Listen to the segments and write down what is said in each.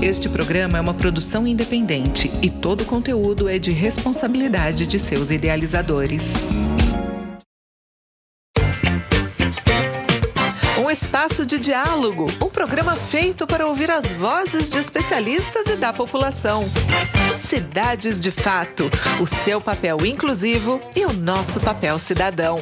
Este programa é uma produção independente e todo o conteúdo é de responsabilidade de seus idealizadores. Um espaço de diálogo, um programa feito para ouvir as vozes de especialistas e da população. Cidades de Fato, o seu papel inclusivo e o nosso papel cidadão.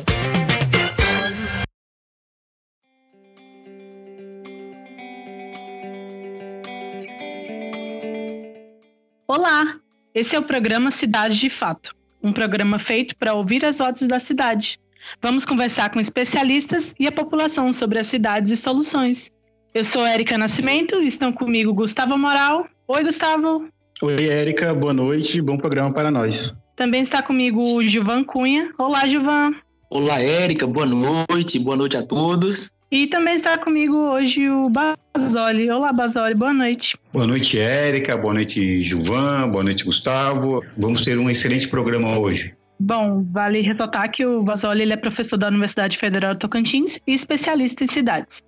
Olá, esse é o programa Cidade de Fato, um programa feito para ouvir as vozes da cidade. Vamos conversar com especialistas e a população sobre as cidades e soluções. Eu sou Érica Nascimento e estão comigo Gustavo Moral. Oi, Gustavo. Oi, Érica. Boa noite. Bom programa para nós. Também está comigo o Gilvan Cunha. Olá, Gilvan. Olá, Érica. Boa noite. Boa noite a todos. E também está comigo hoje o Basoli. Olá, Basoli, boa noite. Boa noite, Érica. Boa noite, Gilvan. Boa noite, Gustavo. Vamos ter um excelente programa hoje. Bom, vale ressaltar que o Basoli ele é professor da Universidade Federal de Tocantins e especialista em cidades.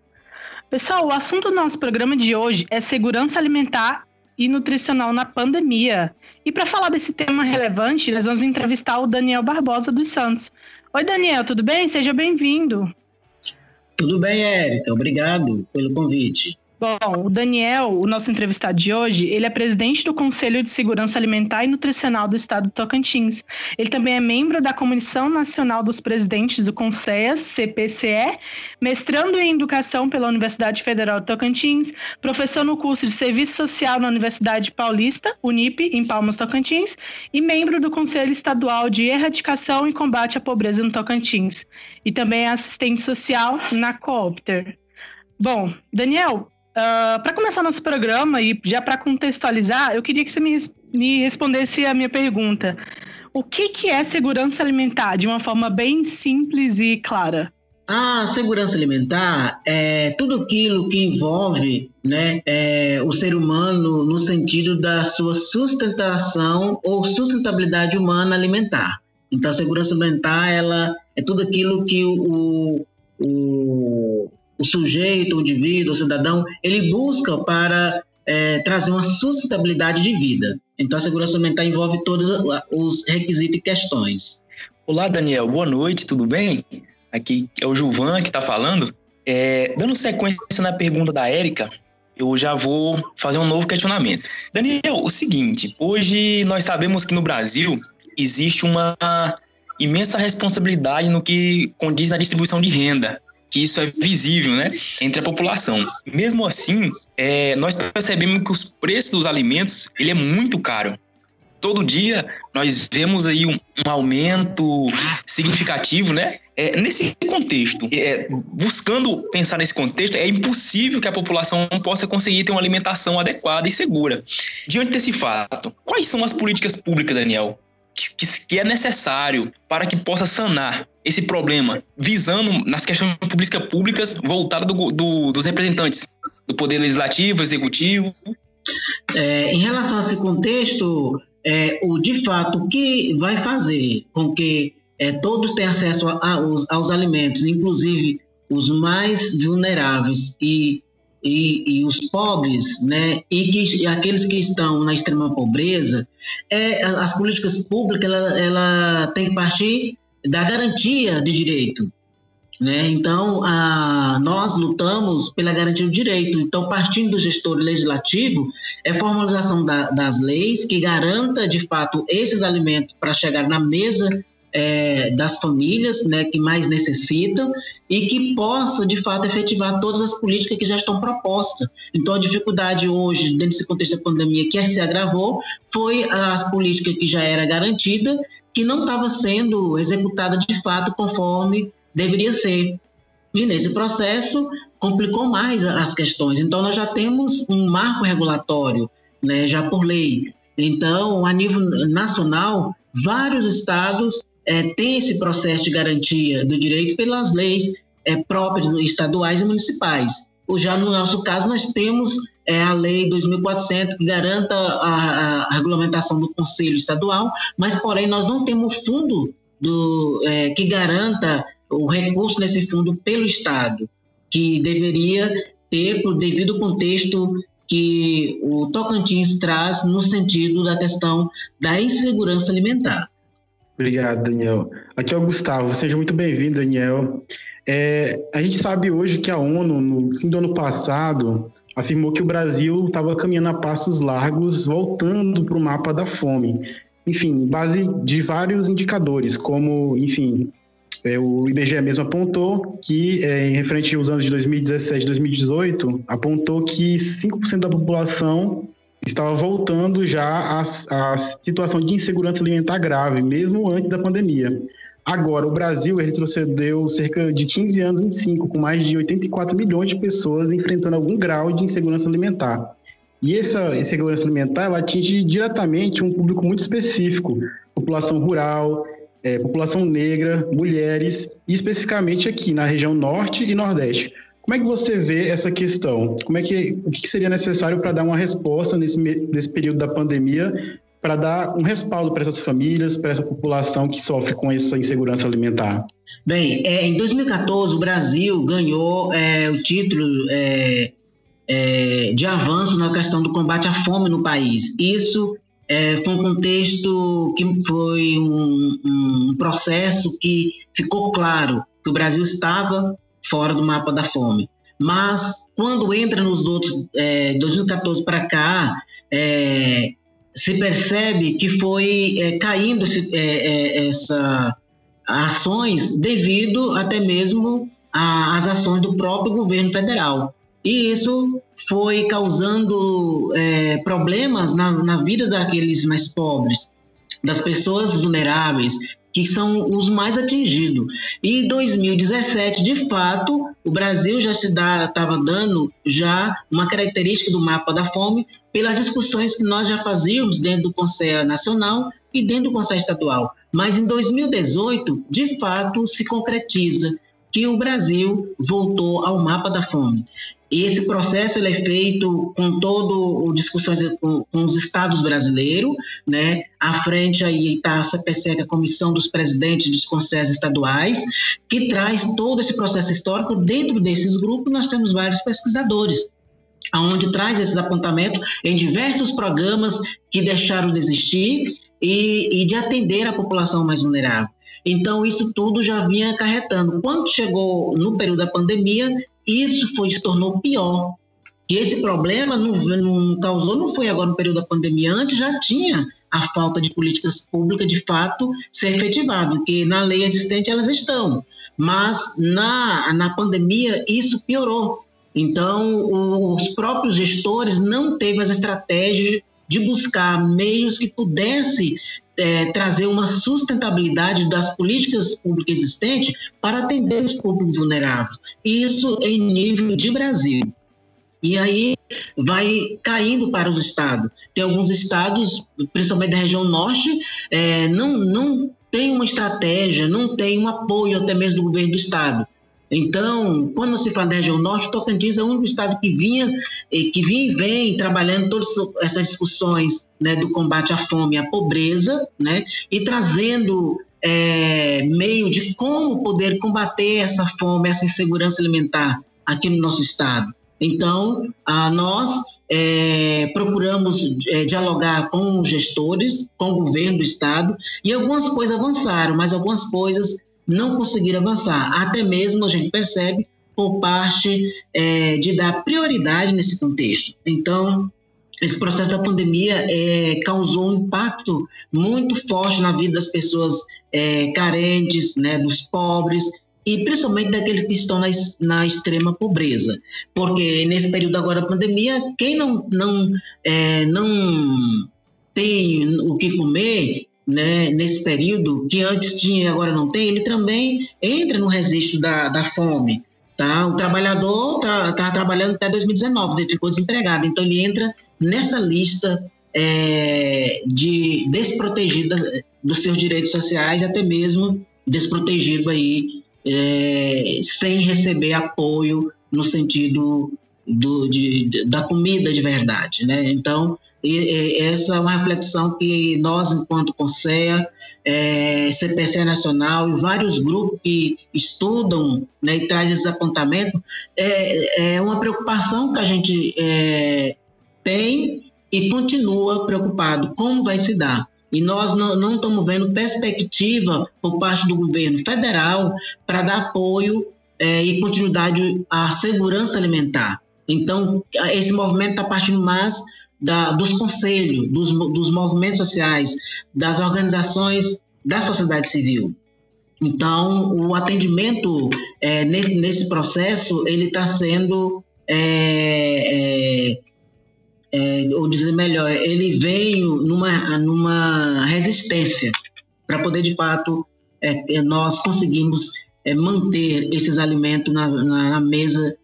Pessoal, o assunto do nosso programa de hoje é segurança alimentar e nutricional na pandemia. E para falar desse tema relevante, nós vamos entrevistar o Daniel Barbosa dos Santos. Oi, Daniel, tudo bem? Seja bem-vindo. Tudo bem, Érica. Obrigado pelo convite. Bom, o Daniel, o nosso entrevistado de hoje, ele é presidente do Conselho de Segurança Alimentar e Nutricional do Estado do Tocantins. Ele também é membro da Comissão Nacional dos Presidentes do CONSEAS, CPCE, mestrando em Educação pela Universidade Federal do Tocantins, professor no curso de Serviço Social na Universidade Paulista, Unip, em Palmas, Tocantins, e membro do Conselho Estadual de Erradicação e Combate à Pobreza no Tocantins. E também é assistente social na Coopter. Bom, Daniel, Uh, ah, para começar nosso programa e já para contextualizar, eu queria que você me, me respondesse a minha pergunta. O que, que é segurança alimentar de uma forma bem simples e clara? A segurança alimentar é tudo aquilo que envolve né, é, o ser humano no sentido da sua sustentação ou sustentabilidade humana alimentar. Então, a segurança alimentar ela é tudo aquilo que o, o, o sujeito, o indivíduo, o cidadão, ele busca para é, trazer uma sustentabilidade de vida. Então, a segurança alimentar envolve todos os requisitos e questões. Olá, Daniel. Boa noite, tudo bem? Aqui é o Gilvan que está falando. É, dando sequência na pergunta da Érica, eu já vou fazer um novo questionamento. Daniel, o seguinte: hoje nós sabemos que no Brasil existe uma imensa responsabilidade no que condiz na distribuição de renda que isso é visível, né, entre a população. Mesmo assim, é, nós percebemos que os preços dos alimentos ele é muito caro. Todo dia nós vemos aí um, um aumento significativo, né? É, nesse contexto, é, buscando pensar nesse contexto, é impossível que a população possa conseguir ter uma alimentação adequada e segura. Diante desse fato, quais são as políticas públicas, Daniel, que, que é necessário para que possa sanar esse problema, visando nas questões públicas públicas voltadas do, do, dos representantes do Poder Legislativo, Executivo. É, em relação a esse contexto, é, o de fato o que vai fazer com que é, todos tenham acesso a, aos, aos alimentos, inclusive os mais vulneráveis e e, e, os pobres, né, e, que, aqueles que estão na extrema pobreza, é, as políticas públicas ela, ela tem que partir da garantia de direito. Né? Então, a, nós lutamos pela garantia do direito. Então, partindo do gestor legislativo, é formalização da, das leis que garanta, de fato, esses alimentos para chegar na mesa é, das famílias né, que mais necessitam e que possa, de fato, efetivar todas as políticas que já estão propostas. Então, a dificuldade hoje, dentro desse contexto da pandemia, que se agravou, foi as políticas que já era garantida, que não estava sendo executada de fato conforme deveria ser. E nesse processo complicou mais as questões. Então, nós já temos um marco regulatório, né, já por lei. Então, a nível nacional, vários estados é, tem esse processo de garantia do direito pelas leis é, próprias estaduais e municipais. Já no nosso caso, nós temos é, a Lei 2.400, que garanta a, a, regulamentação do Conselho Estadual, mas, porém, nós não temos fundo do, é, que garanta o recurso nesse fundo pelo Estado, que deveria ter, por devido contexto que o Tocantins traz no sentido da questão da insegurança alimentar. Obrigado, Daniel. Aqui é o Gustavo. Seja muito bem-vindo, Daniel. É, a gente sabe hoje que a ONU, no fim do ano passado, afirmou que o Brasil estava caminhando a passos largos, voltando para o mapa da fome. Enfim, base de vários indicadores, como, enfim, é, o IBGE mesmo apontou que, é, em referente aos anos de 2017 e 2018, apontou que 5% da população estava voltando já à, à situação de insegurança alimentar grave, mesmo antes da pandemia. Agora, o Brasil retrocedeu cerca de 15 anos em 5, com mais de 84 milhões de pessoas enfrentando algum grau de insegurança alimentar. E essa insegurança alimentar ela atinge diretamente um público muito específico, população rural, é, população negra, mulheres, e especificamente aqui na região norte e nordeste. Como é que você vê essa questão? Como é que, o que seria necessário para dar uma resposta nesse, nesse período da pandemia para dar um respaldo para essas famílias, para essa população que sofre com essa insegurança alimentar? Bem, é, em 2014 o Brasil ganhou é, o título é, é, de avanço na questão do combate à fome no país. Isso é, foi um contexto que foi um, um, processo que ficou claro que o Brasil estava fora do mapa da fome. Mas quando entra nos outros, é, 2014 para cá, é, se percebe que foi é, caindo esse, é, é, essa ações devido até mesmo às ações do próprio governo federal. E isso foi causando é, problemas na, na vida daqueles mais pobres, das pessoas vulneráveis, que são os mais atingidos. E em 2017, de fato, o Brasil já se estava dando já uma característica do mapa da fome pelas discussões que nós já fazíamos dentro do Conselho Nacional e dentro do Conselho Estadual. Mas em 2018, de fato, se concretiza que o Brasil voltou ao mapa da fome. E esse processo ele é feito com todo discussões com, com, os estados brasileiros, né? À frente aí está a é a Comissão dos Presidentes dos Conselhos Estaduais, que traz todo esse processo histórico. Dentro desses grupos nós temos vários pesquisadores, aonde traz esses apontamentos em diversos programas que deixaram de existir e, e, de atender a população mais vulnerável. Então, isso tudo já vinha acarretando. Quando chegou no período da pandemia, isso foi, se tornou pior. Que esse problema não, não causou, não foi agora no período da pandemia, antes já tinha a falta de políticas públicas de fato ser efetivado, que na lei existente elas estão, mas na, na pandemia isso piorou. Então, os próprios gestores não teve as estratégias de buscar meios que pudesse é, trazer uma sustentabilidade das políticas públicas existentes para atender os públicos vulneráveis. Isso em nível de Brasil. E aí vai caindo para os estados. Tem alguns estados, principalmente da região norte, é, não, não tem uma estratégia, não tem um apoio até mesmo do governo do estado. Então, quando se da região norte, Tocantins é o único estado que vinha, que vinha e vem trabalhando todas essas discussões né, do combate à fome e à pobreza, né, e trazendo é, meio de como poder combater essa fome, essa insegurança alimentar aqui no nosso estado. Então, a nós é, procuramos é, dialogar com os gestores, com o governo do estado, e algumas coisas avançaram, mas algumas coisas não conseguiram avançar. Até mesmo a gente percebe por parte é, de dar prioridade nesse contexto. Então, esse processo da pandemia é, causou um impacto muito forte na vida das pessoas é, carentes, né, dos pobres e principalmente daqueles que estão na, na, extrema pobreza, porque nesse período agora da pandemia, quem não não é, não tem o que comer né, nesse período, que antes tinha e agora não tem, ele também entra no registro da, da fome. Tá? O trabalhador está tá trabalhando até 2019, ele ficou desempregado, então ele entra nessa lista é, de desprotegido dos seus direitos sociais, até mesmo desprotegido aí, é, sem receber apoio no sentido do, de, da comida de verdade, né? Então, e, e, essa é uma reflexão que nós, enquanto Conselho, é, CPC Nacional e vários grupos que estudam né, e trazem esses apontamentos, é, é uma preocupação que a gente é, tem e continua preocupado como vai se dar. E nós não, não estamos vendo perspectiva por parte do governo federal para dar apoio é, e continuidade à segurança alimentar. Então, esse movimento está partindo mais da, dos conselhos, dos, dos movimentos sociais, das organizações da sociedade civil. Então, o atendimento é, nesse, nesse processo, ele está sendo, é, é, é, ou dizer melhor, ele veio numa, numa resistência para poder, de fato, é, é, nós conseguimos manter esses alimentos na, na mesa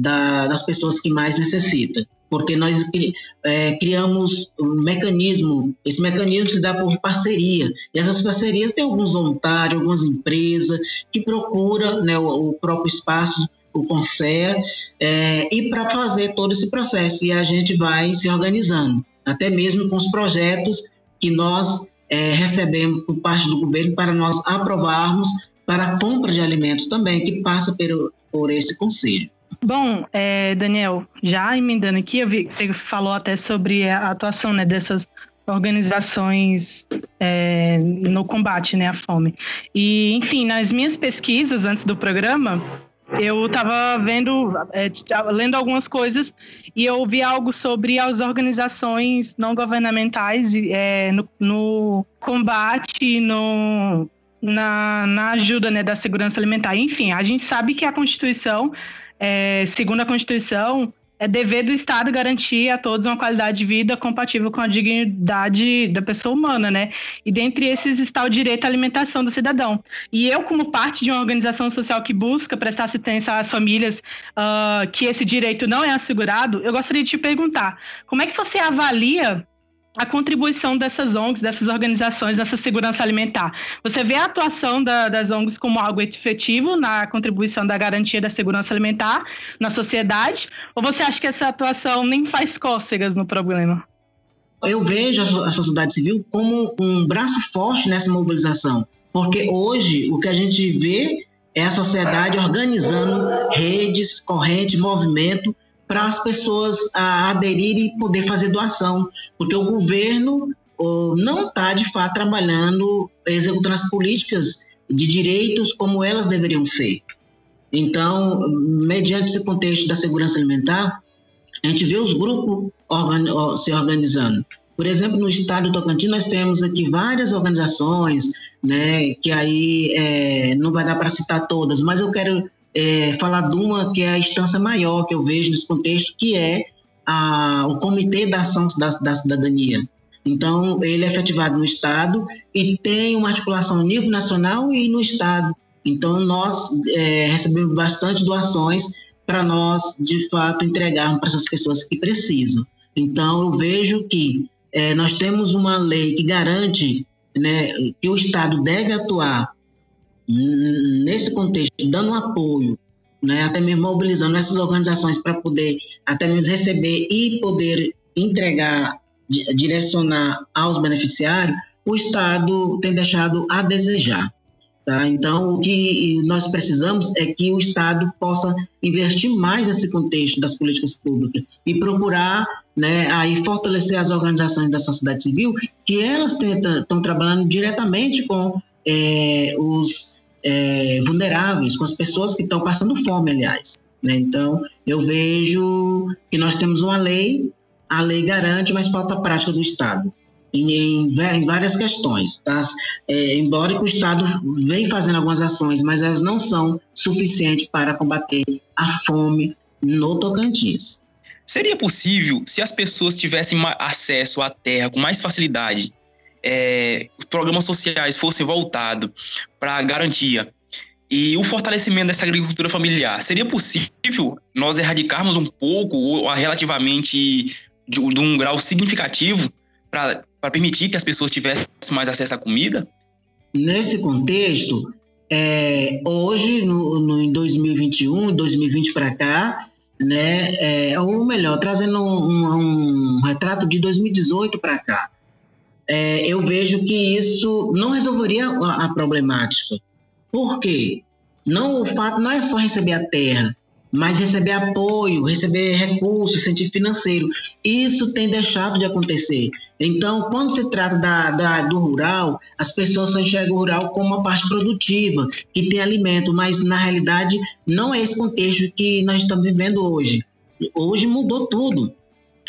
da, das pessoas que mais necessitam porque nós é, criamos um mecanismo, esse mecanismo se dá por parceria, e essas parcerias têm alguns voluntários, algumas empresas que procuram né, o, o próprio espaço, o CONSER, é, e para fazer todo esse processo, e a gente vai se organizando, até mesmo com os projetos que nós é, recebemos por parte do governo para nós aprovarmos para a compra de alimentos também, que passa por esse conselho. Bom, é, Daniel, já emendando aqui, eu vi que você falou até sobre a atuação né, dessas organizações é, no combate né, à fome. E, enfim, nas minhas pesquisas antes do programa, eu estava vendo, é, lendo algumas coisas e eu vi algo sobre as organizações não governamentais é, no, no, combate, no, na, na ajuda né, da segurança alimentar. Enfim, a gente sabe que a Constituição é, segundo a Constituição, é dever do Estado garantir a todos uma qualidade de vida compatível com a dignidade da pessoa humana, né? E dentre esses está o direito à alimentação do cidadão. E eu, como parte de uma organização social que busca prestar assistência às famílias uh, que esse direito não é assegurado, eu gostaria de te perguntar: como é que você avalia a contribuição dessas ONGs, dessas organizações nessa segurança alimentar. Você vê a atuação da, das ONGs como algo efetivo na contribuição da garantia da segurança alimentar na sociedade? Ou você acha que essa atuação nem faz cócegas no problema? Eu vejo a sociedade civil como um braço forte nessa mobilização, porque hoje o que a gente vê é a sociedade organizando redes, corrente, movimento para as pessoas aderirem e poder fazer doação, porque o governo não está de fato trabalhando, executando as políticas de direitos como elas deveriam ser. Então, mediante esse contexto da segurança alimentar, a gente vê os grupos se organizando. Por exemplo, no estado do Tocantins, nós temos aqui várias organizações, né, que aí é, não vai dar para citar todas, mas eu quero é, falar de uma que é a instância maior que eu vejo nesse contexto, que é a, o Comitê da Ação da, da Cidadania. Então, ele é efetivado no Estado e tem uma articulação nível nacional e no Estado. Então, nós é, recebemos bastante doações para nós, de fato, entregarmos para essas pessoas que precisam. Então, eu vejo que é, nós temos uma lei que garante né, que o Estado deve atuar nesse contexto, dando apoio, né, até mesmo mobilizando essas organizações para poder até mesmo receber e poder entregar, direcionar aos beneficiários, o Estado tem deixado a desejar. Tá? Então, o que nós precisamos é que o Estado possa investir mais nesse contexto das políticas públicas e procurar né, aí fortalecer as organizações da sociedade civil, que elas estão trabalhando diretamente com é, os é, vulneráveis, com as pessoas que estão passando fome, aliás. Né? Então, eu vejo que nós temos uma lei, a lei garante, mas falta a prática do Estado. Em, em, várias questões. Tá? É, embora o Estado vem fazendo algumas ações, mas elas não são suficientes para combater a fome no Tocantins. Seria possível, se as pessoas tivessem acesso à terra com mais facilidade, é, os programas sociais fossem voltados para a garantia e o fortalecimento dessa agricultura familiar, seria possível nós erradicarmos um pouco, ou relativamente de, de um grau significativo, para permitir que as pessoas tivessem mais acesso à comida? Nesse contexto, é, hoje, no, no, em 2021, 2020 para cá, né, é, ou melhor, trazendo um, um retrato de 2018 para cá, é, eu vejo que isso não resolveria a, a, problemática. Por quê? Não, o fato não é só receber a terra, mas receber apoio, receber recursos, incentivo financeiro. Isso tem deixado de acontecer. Então, quando se trata da, da, do rural, as pessoas só enxergam o rural como uma parte produtiva, que tem alimento, mas na realidade não é esse contexto que nós estamos vivendo hoje. Hoje mudou tudo.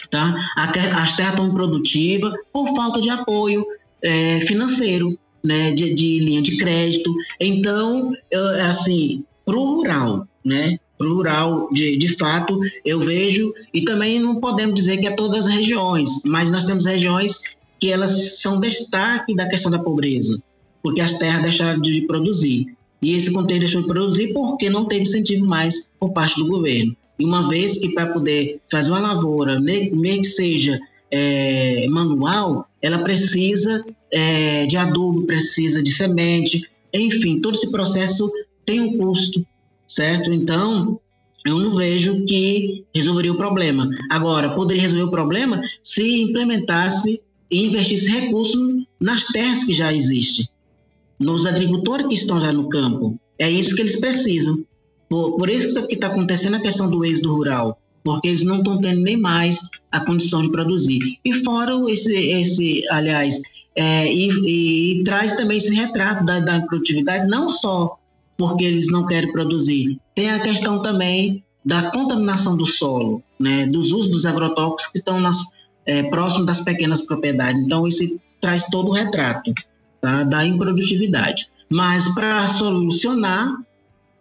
Tá? As terras estão improdutivas por falta de apoio é, financeiro, né, de, de linha de crédito. Então, eu, assim, para o rural, né, rural, de, de fato, eu vejo, e também não podemos dizer que é todas as regiões, mas nós temos regiões que elas são destaque da questão da pobreza, porque as terras deixaram de produzir. E esse contexto deixou de produzir porque não teve incentivo mais por parte do governo. E uma vez que para poder fazer uma lavoura, nem, que seja é, manual, ela precisa é, de adubo, precisa de semente, enfim, todo esse processo tem um custo certo? Então, eu não vejo que resolveria o problema. Agora, poderia resolver o problema se implementasse e investisse recursos nas terras que já existem, nos agricultores que estão já no campo. É isso que eles precisam. Por, por isso que está acontecendo a questão do êxodo rural, porque eles não estão tendo nem mais a condição de produzir. E fora esse, esse aliás, é, e, e, traz também esse retrato da, da produtividade, não só porque eles não querem produzir. Tem a questão também da contaminação do solo, né, dos usos dos agrotóxicos que estão nas, é, próximo das pequenas propriedades. Então, isso traz todo o retrato tá, da improdutividade. Mas para solucionar,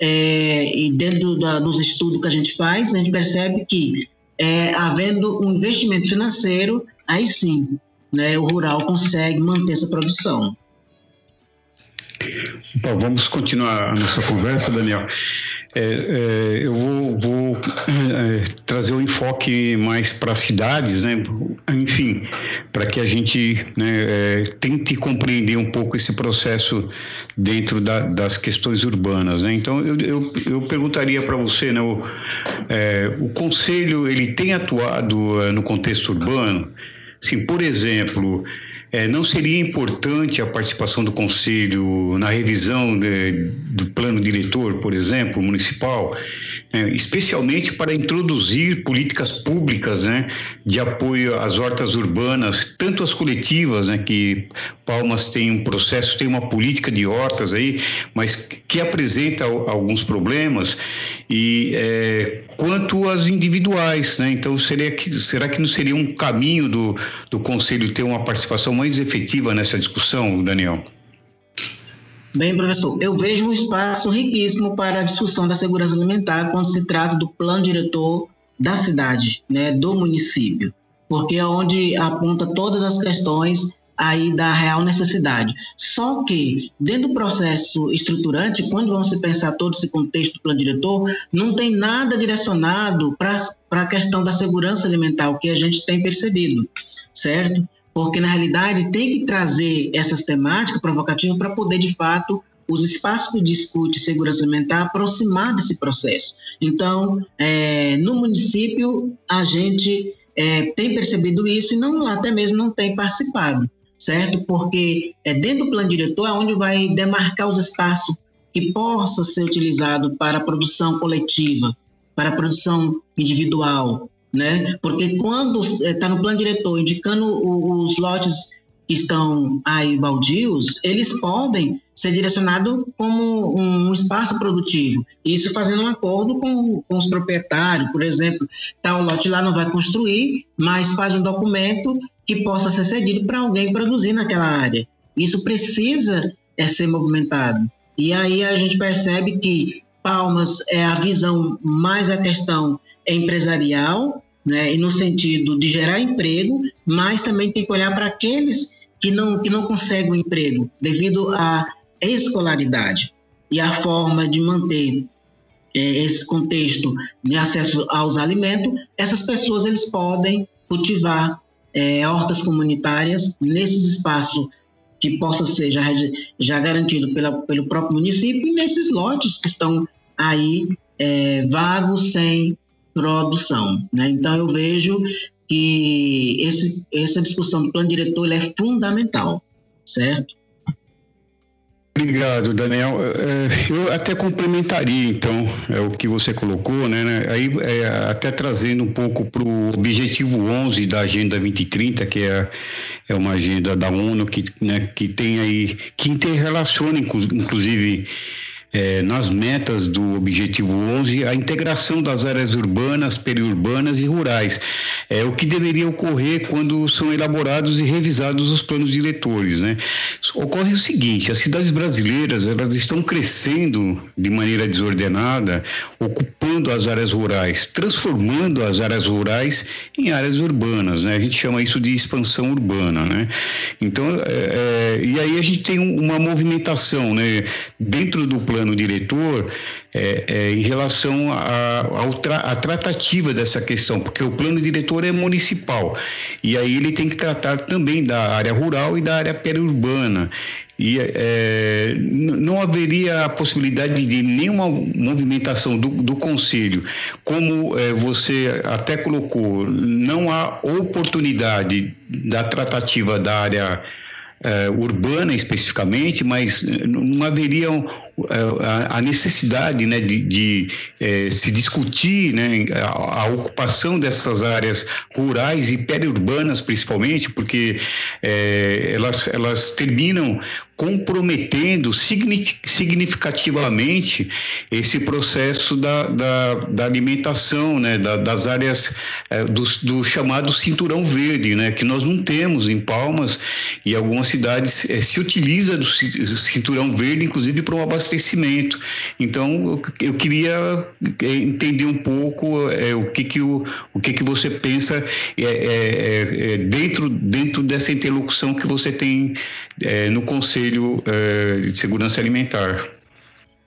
é, e dentro da, dos estudos que a gente faz, a gente percebe que, é, havendo um investimento financeiro, aí sim, né, o rural consegue manter essa produção. Bom, vamos continuar a nossa conversa, Daniel. É, é, eu vou, vou é, trazer o enfoque mais para as cidades, né? enfim, para que a gente né, é, tente compreender um pouco esse processo dentro da, das questões urbanas. Né? Então, eu, eu, eu perguntaria para você, né, o, é, o Conselho ele tem atuado é, no contexto urbano? Sim, por exemplo, é, não seria importante a participação do Conselho na revisão de, do plano diretor, por exemplo, municipal, é, especialmente para introduzir políticas públicas né, de apoio às hortas urbanas, tanto as coletivas, né, que Palmas tem um processo, tem uma política de hortas aí, mas que apresenta alguns problemas, e é, quanto às individuais, né? Então, seria que, será que não seria um caminho do, do Conselho ter uma participação mais efetiva nessa discussão, Daniel? Bem, professor, eu vejo um espaço riquíssimo para a discussão da segurança alimentar quando se trata do plano diretor da cidade, né, do município, porque é onde aponta todas as questões aí da real necessidade. Só que, dentro do processo estruturante, quando vão se pensar todo esse contexto do plano diretor, não tem nada direcionado para a questão da segurança alimentar, o que a gente tem percebido, certo? Porque, na realidade, tem que trazer essas temáticas provocativas para poder, de fato, os espaços que discute segurança alimentar aproximar desse processo. Então, é, no município, a gente é, tem percebido isso e não até mesmo não tem participado certo? Porque é dentro do plano diretor é onde vai demarcar os espaços que possa ser utilizado para a produção coletiva, para a produção individual, né? Porque quando está no plano diretor indicando os lotes que estão aí baldios, eles podem ser direcionados como um espaço produtivo. Isso fazendo um acordo com, com os proprietários, por exemplo, tal lote lá não vai construir, mas faz um documento que possa ser cedido para alguém produzir naquela área. Isso precisa é, ser movimentado. E aí a gente percebe que Palmas é a visão mais a questão empresarial, né, e no sentido de gerar emprego, mas também tem que olhar para aqueles que não, que não conseguem um emprego devido à escolaridade e a forma de manter é, esse contexto de acesso aos alimentos, essas pessoas eles podem cultivar é, hortas comunitárias nesses espaços que possa ser já, já garantido pela, pelo próprio município e nesses lotes que estão aí é, vagos sem produção. Né? Então eu vejo que esse, essa discussão do plano diretor é fundamental, certo? Obrigado, Daniel. É, eu até complementaria, então, é o que você colocou, né? né? Aí, é, até trazendo um pouco para o objetivo 11 da Agenda 2030, que é, é uma agenda da ONU que, né, que tem aí, que interrelaciona, inclusive, é, nas metas do Objetivo 11 a integração das áreas urbanas, periurbanas e rurais. É o que deveria ocorrer quando são elaborados e revisados os planos diretores. Né? Ocorre o seguinte: as cidades brasileiras elas estão crescendo de maneira desordenada, ocupando as áreas rurais, transformando as áreas rurais em áreas urbanas. Né? A gente chama isso de expansão urbana. Né? Então, é, é, e aí a gente tem uma movimentação né? dentro do plano plano diretor é, é, em relação à tratativa dessa questão, porque o plano diretor é municipal e aí ele tem que tratar também da área rural e da área periurbana. E é, não haveria a possibilidade de nenhuma movimentação do, do Conselho. Como é, você até colocou, não há oportunidade da tratativa da área é, urbana especificamente, mas não haveria a necessidade né, de, de é, se discutir né, a, a, ocupação dessas áreas rurais e periurbanas, principalmente, porque é, elas, elas terminam comprometendo significativamente esse processo da, da, da alimentação, né, da, das áreas é, do, do, chamado cinturão verde, né, que nós não temos em Palmas e algumas cidades é, se utiliza do cinturão verde, inclusive para o abastecimento. Então, eu, queria é, entender um pouco é, o que que o, o que que você pensa é, é, dentro dentro dessa interlocução que você tem no conselho eh, de Segurança Alimentar.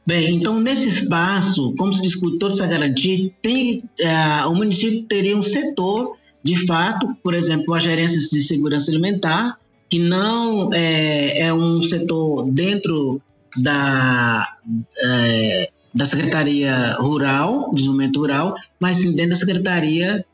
Bem, então nesse espaço, como se discute toda essa garantia, tem, eh, o município teria um setor, de fato, por exemplo, a gerência de segurança alimentar, que não é, é um setor dentro da, é, da Secretaria Rural, Desenvolvimento Rural, mas sim dentro da Secretaria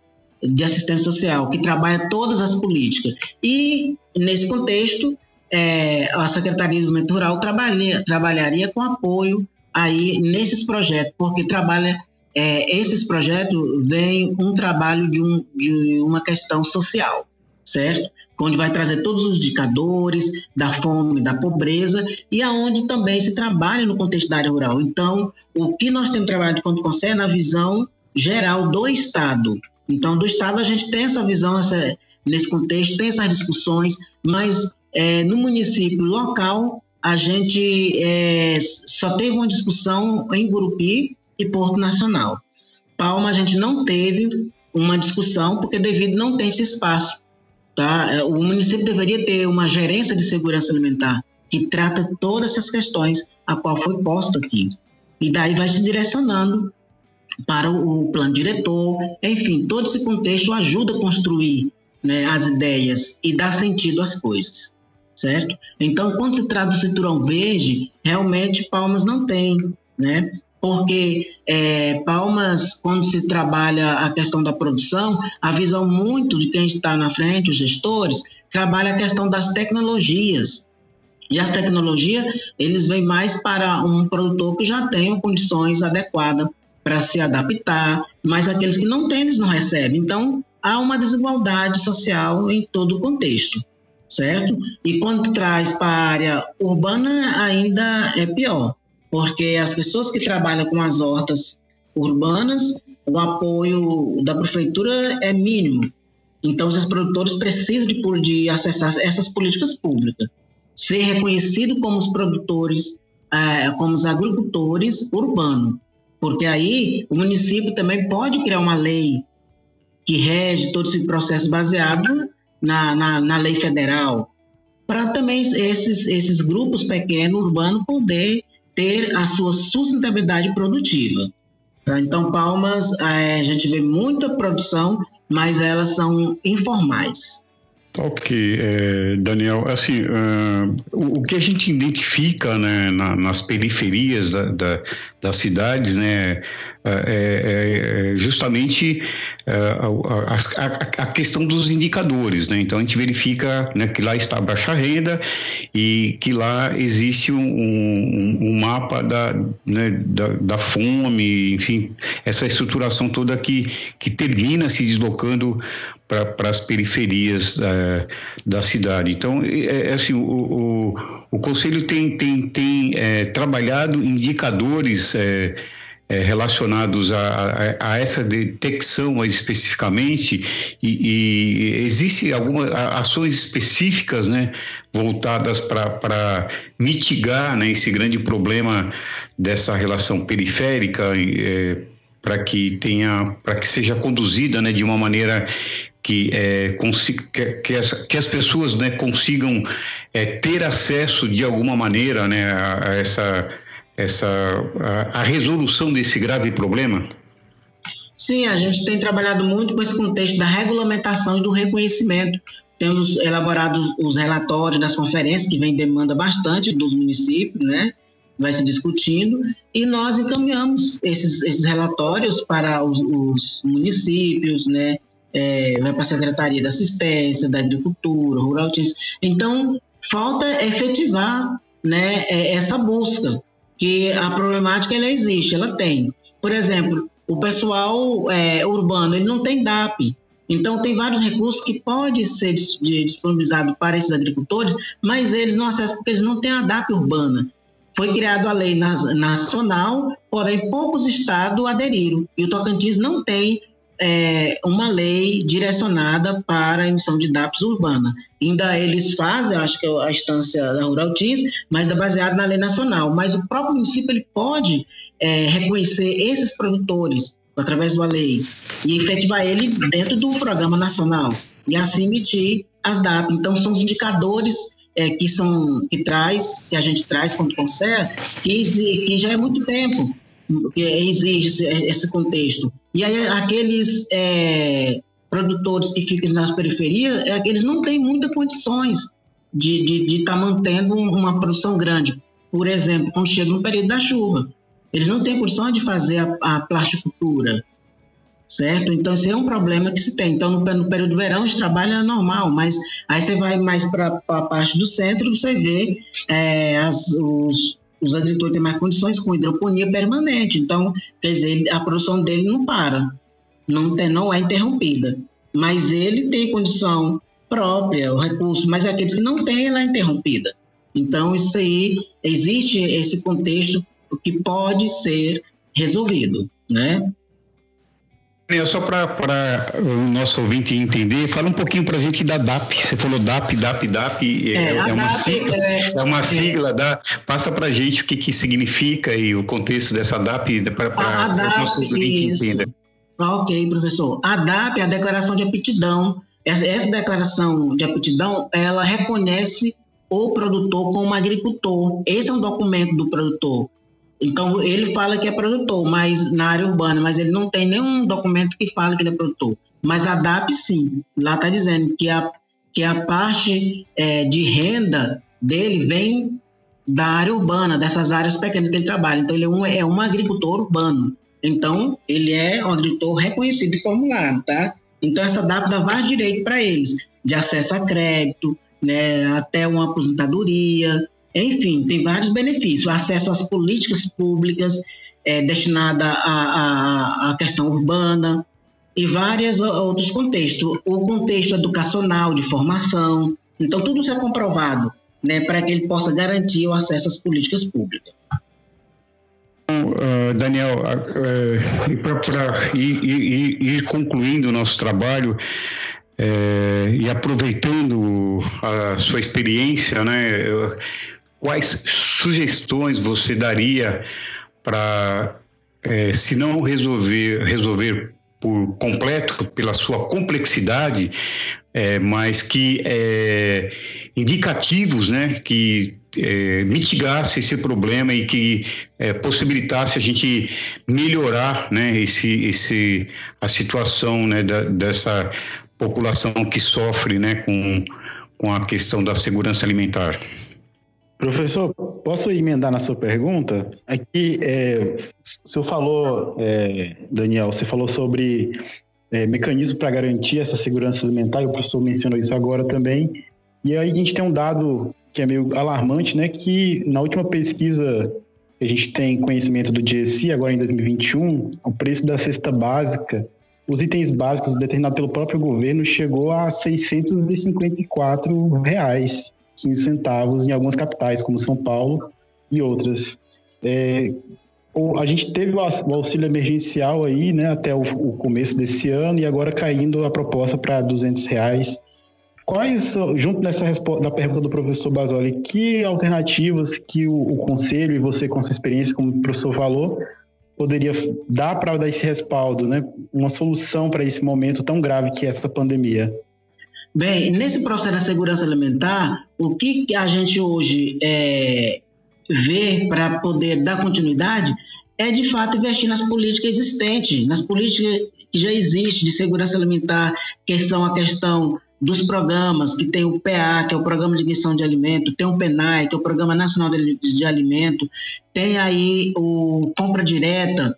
de Assistência Social, que trabalha todas as políticas. E, nesse contexto, é, a Secretaria de Desenvolvimento Rural trabalha, trabalharia com apoio aí nesses projetos, porque trabalha é, esses projetos vêm um trabalho de, um, de uma questão social, certo? Onde vai trazer todos os indicadores da fome, da pobreza e aonde também se trabalha no contexto da área rural. Então, o que nós temos trabalhado quando consegue na visão geral do Estado. Então, do Estado a gente tem essa visão essa, nesse contexto, tem essas discussões, mas é, no município local, a gente é, só teve uma discussão em Gurupi e Porto Nacional. Palma, a gente não teve uma discussão, porque devido não tem esse espaço. Tá? É, o município deveria ter uma gerência de segurança alimentar que trata todas essas questões, a qual foi posta aqui. E daí vai se direcionando para o plano diretor, enfim, todo esse contexto ajuda a construir né, as ideias e dar sentido às coisas certo? Então, quando se trata do cinturão verde, realmente Palmas não tem, né? Porque é, Palmas, quando se trabalha a questão da produção, a visão muito de quem está na frente, os gestores, trabalha a questão das tecnologias. E as tecnologias, eles vêm mais para um produtor que já tem condições adequadas para se adaptar, mas aqueles que não têm, eles não recebem. Então, há uma desigualdade social em todo o contexto certo? E quando traz para a área urbana, ainda é pior, porque as pessoas que trabalham com as hortas urbanas, o apoio da prefeitura é mínimo. Então, os produtores precisam de, de acessar essas políticas públicas. Ser reconhecido como os produtores, é, como os agricultores urbanos. Porque aí o município também pode criar uma lei que rege todo esse processo baseado na, na, na lei federal, para também esses, esses grupos pequenos urbanos poder ter a sua sustentabilidade produtiva. Tá? Então, Palmas, é, a gente vê muita produção, mas elas são informais. Ok, é, Daniel, assim, uh, o, que a gente identifica né, na, nas periferias da, da, das cidades, né, é, é, justamente a, a, a, questão dos indicadores, né? Então a gente verifica né, que lá está a baixa renda e que lá existe um, um, um mapa da, né, da, da, fome, enfim, essa estruturação toda que, que termina se deslocando para as periferias é, da cidade. Então, é, é assim, o, o, o, Conselho tem, tem, tem é, trabalhado indicadores é, relacionados a, a, a, essa detecção especificamente e, e existem algumas ações específicas né, voltadas para mitigar né, esse grande problema dessa relação periférica é, para que tenha para que seja conduzida né, de uma maneira que, é, que, que, as, que as pessoas né, consigam é, ter acesso de alguma maneira né, a, a essa, essa a, a, resolução desse grave problema? Sim, a gente tem trabalhado muito com esse contexto da regulamentação e do reconhecimento. Temos elaborado os relatórios das conferências, que vem demanda bastante dos municípios, né? vai se discutindo e nós encaminhamos esses, esses relatórios para os, os municípios, né, é, vai para a Secretaria da Assistência, da Agricultura, Rural Então, falta efetivar né, é, essa busca, que a problemática ela existe, ela tem. Por exemplo, o pessoal é, urbano ele não tem DAP, então tem vários recursos que podem ser disponibilizados para esses agricultores, mas eles não acessam porque eles não têm a DAP urbana. Foi criada a lei nacional, porém poucos estados aderiram. E o Tocantins não tem é, uma lei direcionada para a emissão de DAPs urbana. Ainda eles fazem, acho que é a instância da Rural Teams, mas é baseado na lei nacional. Mas o próprio município ele pode é, reconhecer esses produtores através da lei e efetivar ele dentro do programa nacional e assim emitir as DAPs. Então são os indicadores é, que são que traz que a gente traz quando consegue que, que já é muito tempo que exige esse, esse contexto. E aí aqueles é, produtores que ficam nas periferias, é, eles não têm muitas condições de estar de, de tá mantendo uma produção grande. Por exemplo, quando chega no período da chuva, eles não têm condição de fazer a, a plasticultura, certo? Então, esse é um problema que se tem. Então, no, no período do verão, eles trabalham normal, mas aí você vai mais para a parte do centro, você vê é, as, os, os agricultores têm mais condições com hidroponia permanente. Então, quer dizer, a produção dele não para, não, tem, não é interrompida. Mas ele tem condição própria, o recurso, mas aqueles que não têm, ela é interrompida. Então, isso aí, existe esse contexto que pode ser resolvido, né? Só para o nosso ouvinte entender, fala um pouquinho para a gente da DAP. Você falou DAP, DAP, DAP, é, é, é uma, DAP sigla, é, é uma sigla, da, passa para a gente o que, que significa e o contexto dessa DAP para o nosso ouvinte entender. Ok, professor. A DAP é a Declaração de Aptidão. Essa, essa declaração de aptidão, ela reconhece o produtor como agricultor. Esse é um documento do produtor. Então, ele fala que é produtor, mas na área urbana, mas ele não tem nenhum documento que fala que ele é produtor. Mas a DAP, sim. Lá está dizendo que a, que a parte é, de renda dele vem da área urbana, dessas áreas pequenas que ele trabalha. Então, ele é um, é um agricultor urbano. Então, ele é um agricultor reconhecido e formulado, tá? Então, essa DAP dá vários direitos para eles, de acesso a crédito, né, até uma aposentadoria, enfim, tem vários benefícios. Acesso às políticas públicas é, destinada à, à, à questão urbana e vários outros contextos. O contexto educacional, de formação. Então, tudo isso é comprovado né, para que ele possa garantir o acesso às políticas públicas. Uh, Daniel, uh, para ir, concluindo o nosso trabalho uh, e aproveitando a sua experiência, né, quais sugestões você daria para, é, se não resolver, resolver por completo, pela sua complexidade, é, mas que é, indicativos né, que é, mitigasse esse problema e que é, possibilitasse a gente melhorar né, esse, esse, a situação né, da, dessa população que sofre né, com, com a questão da segurança alimentar. Professor, posso emendar na sua pergunta? Aqui, é, o senhor falou, é, Daniel, você falou sobre é, mecanismo para garantir essa segurança alimentar, e o professor mencionou isso agora também. E aí a gente tem um dado que é meio alarmante, né? Que na última pesquisa que a gente tem conhecimento do GSI, agora em 2021, o preço da cesta básica, os itens básicos determinados pelo próprio governo, chegou a 654 reais, 15 centavos em algumas capitais, como São Paulo e outras. É, a gente teve o auxílio emergencial aí, né, até o, o começo desse ano, e agora caindo a proposta para 200 reais. Quais, junto nessa resposta, da pergunta do professor Basoli, que alternativas que o, o, conselho e você com sua experiência, como o professor falou, poderia dar para dar esse respaldo, né? Uma solução para esse momento tão grave que é essa pandemia? Bem, nesse processo da segurança alimentar, o que a gente hoje é, vê para poder dar continuidade é de fato investir nas políticas existentes, nas políticas que já existem de segurança alimentar, que são a questão dos programas, que tem o PA, que é o Programa de Gestão de Alimento, tem o PENAI, que é o Programa Nacional de Alimento, tem aí o Compra Direta,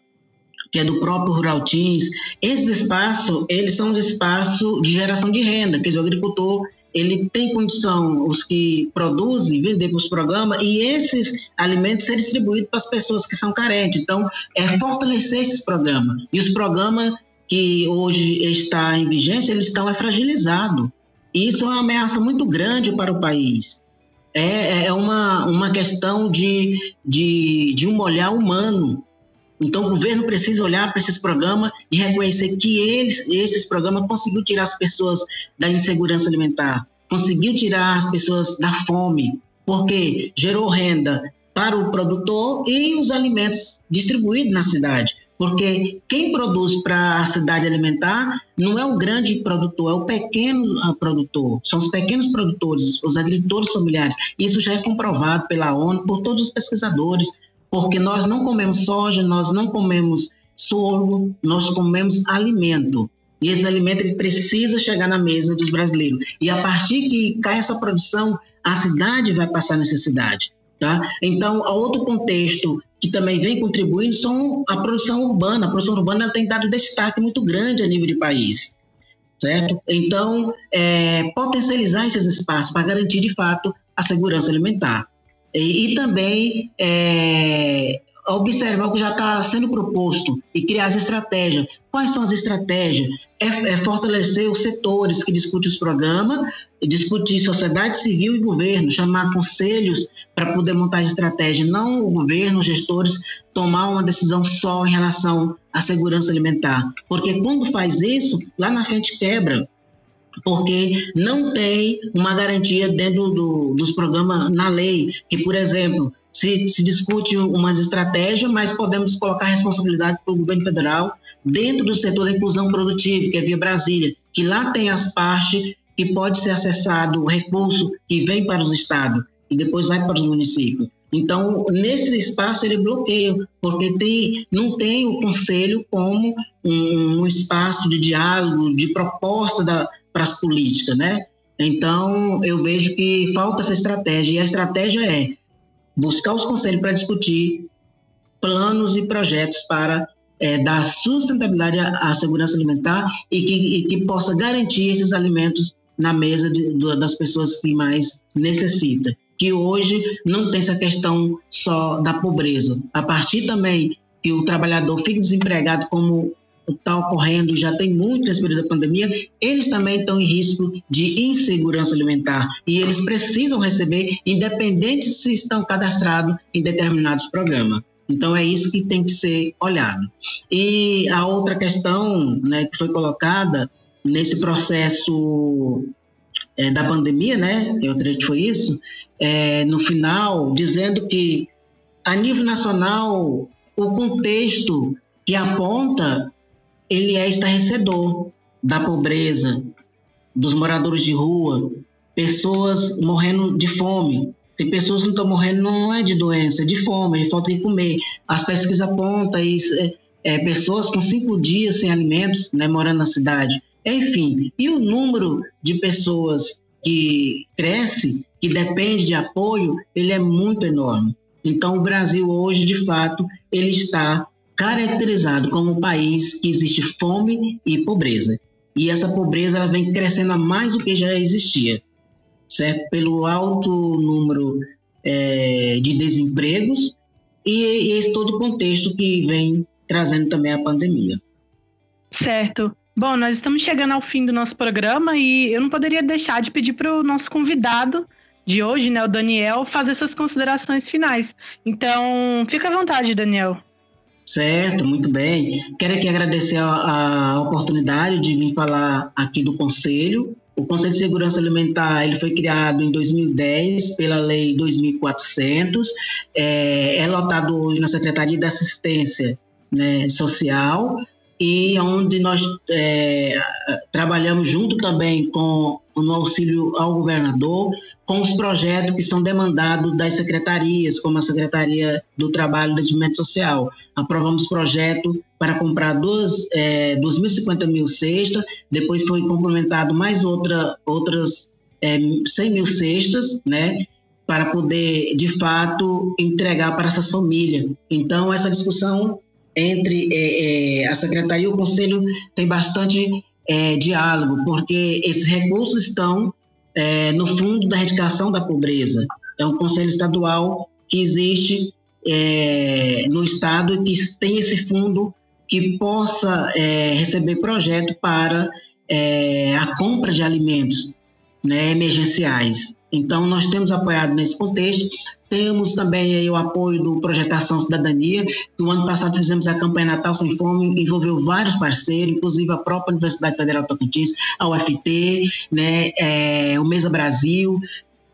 que é do próprio Rural Teams. Esses espaços, eles são os espaços de geração de renda, quer dizer, o agricultor ele tem condição, os que produzem, vender para os programas, e esses alimentos ser distribuídos para as pessoas que são carentes. Então, é fortalecer esses programas. E os programas que hoje está em vigência, eles estão é fragilizados. E isso é uma ameaça muito grande para o país. É, é uma, uma questão de, de, de um olhar humano. Então, o governo precisa olhar para esses programas e reconhecer que eles, esses programas conseguiu tirar as pessoas da insegurança alimentar, conseguiu tirar as pessoas da fome, porque gerou renda para o produtor e os alimentos distribuídos na cidade. Porque quem produz para a cidade alimentar não é o grande produtor, é o pequeno ah, produtor. São os pequenos produtores, os agricultores familiares. Isso já é comprovado pela ONU, por todos os pesquisadores, porque nós não comemos soja, nós não comemos sorgo, nós comemos alimento. E esse alimento ele precisa chegar na mesa dos brasileiros. E a partir que cai essa produção, a cidade vai passar necessidade. Tá? Então, outro contexto que também vem contribuindo são a produção urbana. A produção urbana tem dado destaque muito grande a nível de país, certo? Então, é, potencializar esses espaços para garantir, de fato, a segurança alimentar. E, e também é, observar o que já está sendo proposto e criar as estratégias. Quais são as estratégias? É, é, fortalecer os setores que discutem os programas, discutir sociedade civil e governo, chamar conselhos para poder montar as estratégias, não o governo, os gestores, tomar uma decisão só em relação à segurança alimentar. Porque quando faz isso, lá na frente quebra porque não tem uma garantia dentro do, dos programas na lei, que, por exemplo, se, se discute umas estratégias, mas podemos colocar responsabilidade para o governo federal dentro do setor da inclusão produtiva, que é via Brasília, que lá tem as partes que pode ser acessado o recurso que vem para os estados e depois vai para os municípios. Então, nesse espaço ele bloqueia, porque tem, não tem o conselho como um, um espaço de diálogo, de proposta da, para as políticas, né? Então, eu vejo que falta essa estratégia, e a estratégia é buscar os conselhos para discutir planos e projetos para é, dar sustentabilidade à, segurança alimentar e que, e que, possa garantir esses alimentos na mesa de, das pessoas que mais necessitam. Que hoje não tem essa questão só da pobreza. A partir também que o trabalhador fique desempregado, como está ocorrendo já tem muito nesse período da pandemia, eles também estão em risco de insegurança alimentar e eles precisam receber, independente se estão cadastrados em determinados programas. Então é isso que tem que ser olhado. E a outra questão né, que foi colocada nesse processo é, da pandemia, né? Eu acredito foi isso, é, no final, dizendo que a nível nacional o contexto que aponta ele é estarrecedor da pobreza, dos moradores de rua, pessoas morrendo de fome. Tem pessoas que estão morrendo não é de doença, é de fome, de falta de comer. As pesquisas apontam isso, é, é, pessoas com cinco dias sem alimentos, né, morando na cidade. Enfim, e o número de pessoas que cresce, que depende de apoio, ele é muito enorme. Então, o Brasil hoje, de fato, ele está caracterizado como um país que existe fome e pobreza. E essa pobreza ela vem crescendo a mais do que já existia, certo? Pelo alto número é, de desempregos e, e esse todo o contexto que vem trazendo também a pandemia. Certo. Bom, nós estamos chegando ao fim do nosso programa e eu não poderia deixar de pedir para o nosso convidado de hoje, né, o Daniel, fazer suas considerações finais. Então, fica à vontade, Daniel. Certo, muito bem. Quero aqui agradecer a, a oportunidade de vir falar aqui do Conselho. O Conselho de Segurança Alimentar ele foi criado em 2010 pela Lei 2400. É, é lotado hoje na Secretaria de Assistência né, Social e onde nós é, trabalhamos junto também com no auxílio ao governador, com os projetos que são demandados das secretarias, como a Secretaria do Trabalho e Desenvolvimento Social. Aprovamos projeto para comprar duas, é, 2.050 mil cestas, depois foi complementado mais outra, outras é, 100 mil cestas, né? para poder, de fato, entregar para essas famílias. Então, essa discussão entre é, é, a secretaria e o conselho tem bastante é, diálogo, porque esses recursos estão é, no Fundo da Erradicação da Pobreza. É um conselho estadual que existe é, no estado e que tem esse fundo que possa é, receber projeto para a compra de alimentos né, emergenciais. Então, nós temos apoiado nesse contexto. Temos também aí o apoio do Projetação Cidadania, que o ano passado fizemos a campanha Natal Sem Fome, envolveu vários parceiros, inclusive a própria Universidade Federal Tocantins, a UFT, né, é, o Mesa Brasil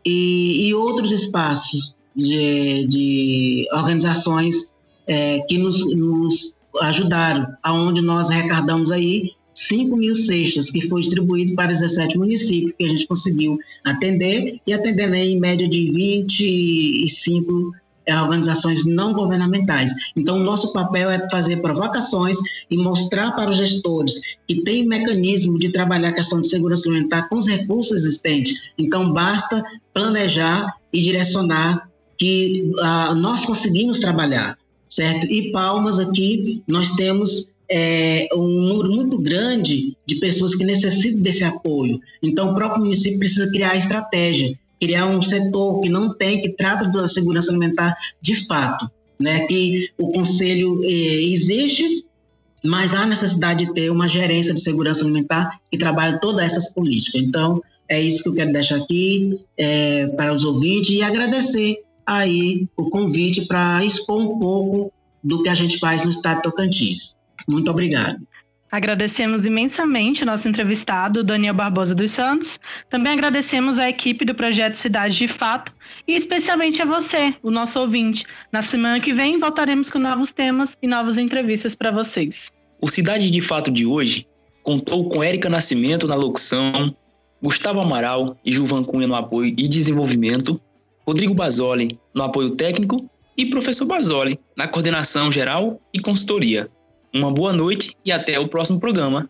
e, e outros espaços de, de organizações é, que nos, nos ajudaram, aonde nós arrecadamos aí 5 mil cestas, que foi distribuído para 17 municípios, que a gente conseguiu atender, e atendendo em média de 25 é, organizações não governamentais. Então, o nosso papel é fazer provocações e mostrar para os gestores que tem mecanismo de trabalhar a questão de segurança alimentar com os recursos existentes. Então, basta planejar e direcionar que ah, nós conseguimos trabalhar, certo? E Palmas aqui, nós temos é, um número muito grande de pessoas que necessitam desse apoio. Então, o próprio município precisa criar estratégia, criar um setor que não tem, que trata da segurança alimentar de fato. Né, que o conselho é, existe, mas há necessidade de ter uma gerência de segurança alimentar que trabalhe todas essas políticas. Então, é isso que eu quero deixar aqui é, para os ouvintes e agradecer aí o convite para expor um pouco do que a gente faz no estado de Tocantins. Muito obrigado. Agradecemos imensamente nosso entrevistado, Daniel Barbosa dos Santos. Também agradecemos a equipe do projeto Cidade de Fato e especialmente a você, o nosso ouvinte. Na semana que vem voltaremos com novos temas e novas entrevistas para vocês. O Cidade de Fato de hoje contou com Érica Nascimento na locução, Gustavo Amaral e Juvan Cunha no apoio e desenvolvimento, Rodrigo Basoli no apoio técnico e professor Basoli na coordenação geral e consultoria. Uma boa noite e até o próximo programa.